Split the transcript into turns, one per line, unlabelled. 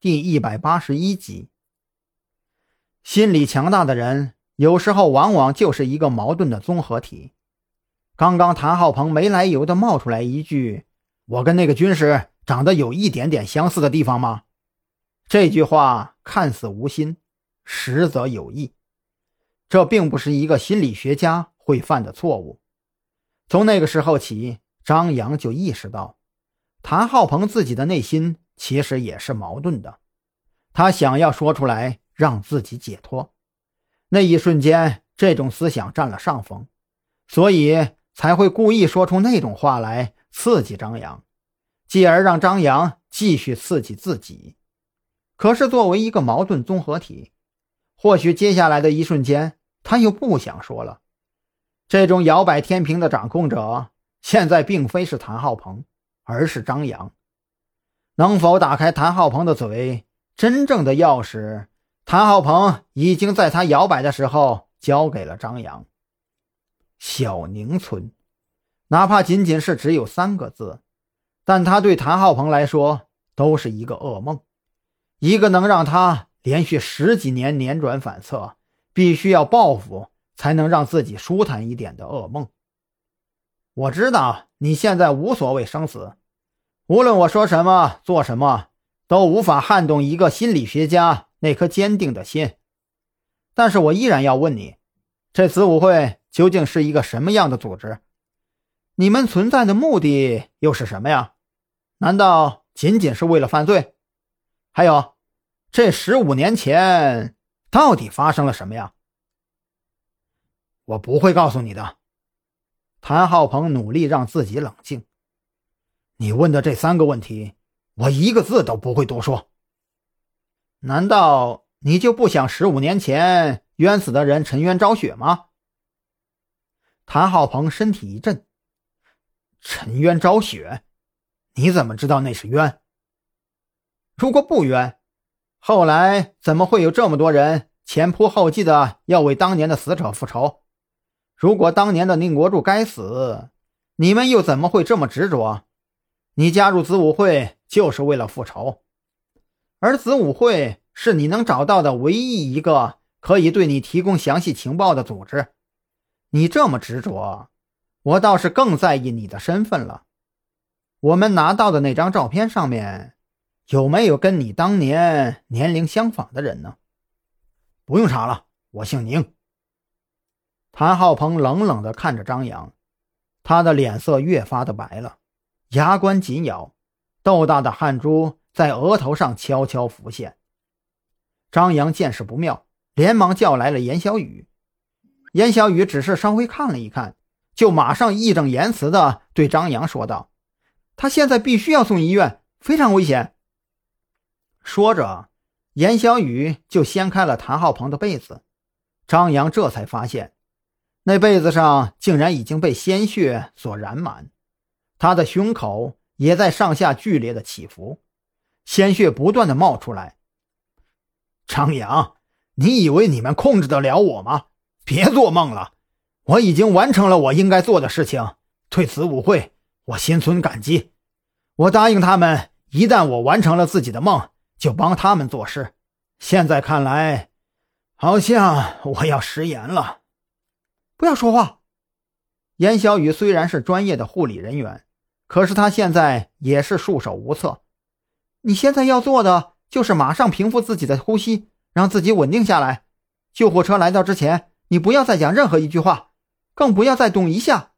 第一百八十一集。心理强大的人，有时候往往就是一个矛盾的综合体。刚刚谭浩鹏没来由的冒出来一句：“我跟那个军师长得有一点点相似的地方吗？”这句话看似无心，实则有意。这并不是一个心理学家会犯的错误。从那个时候起，张扬就意识到，谭浩鹏自己的内心其实也是矛盾的。他想要说出来。让自己解脱，那一瞬间，这种思想占了上风，所以才会故意说出那种话来刺激张扬，继而让张扬继续刺激自己。可是作为一个矛盾综合体，或许接下来的一瞬间，他又不想说了。这种摇摆天平的掌控者，现在并非是谭浩鹏，而是张扬。能否打开谭浩鹏的嘴？真正的钥匙。谭浩鹏已经在他摇摆的时候交给了张扬。小宁村，哪怕仅仅是只有三个字，但他对谭浩鹏来说都是一个噩梦，一个能让他连续十几年辗转反侧，必须要报复才能让自己舒坦一点的噩梦。我知道你现在无所谓生死，无论我说什么做什么，都无法撼动一个心理学家。那颗坚定的心，但是我依然要问你，这子午会究竟是一个什么样的组织？你们存在的目的又是什么呀？难道仅仅是为了犯罪？还有，这十五年前到底发生了什么呀？我不会告诉你的。谭浩鹏努力让自己冷静。你问的这三个问题，我一个字都不会多说。难道你就不想十五年前冤死的人沉冤昭雪吗？谭浩鹏身体一震。沉冤昭雪？你怎么知道那是冤？如果不冤，后来怎么会有这么多人前仆后继的要为当年的死者复仇？如果当年的宁国柱该死，你们又怎么会这么执着？你加入子午会就是为了复仇？而子午会是你能找到的唯一一个可以对你提供详细情报的组织。你这么执着，我倒是更在意你的身份了。我们拿到的那张照片上面，有没有跟你当年年龄相仿的人呢？不用查了，我姓宁。谭浩鹏冷冷地看着张扬，他的脸色越发的白了，牙关紧咬，豆大的汗珠。在额头上悄悄浮现。张扬见势不妙，连忙叫来了严小雨。严小雨只是稍微看了一看，就马上义正言辞地对张扬说道：“他现在必须要送医院，非常危险。”说着，严小雨就掀开了谭浩鹏的被子。张扬这才发现，那被子上竟然已经被鲜血所染满，他的胸口也在上下剧烈的起伏。鲜血不断的冒出来。张扬，你以为你们控制得了我吗？别做梦了！我已经完成了我应该做的事情，对此舞会，我心存感激。我答应他们，一旦我完成了自己的梦，就帮他们做事。现在看来，好像我要食言了。
不要说话。
严小雨虽然是专业的护理人员，可是他现在也是束手无策。你现在要做的就是马上平复自己的呼吸，让自己稳定下来。救护车来到之前，你不要再讲任何一句话，更不要再动一下。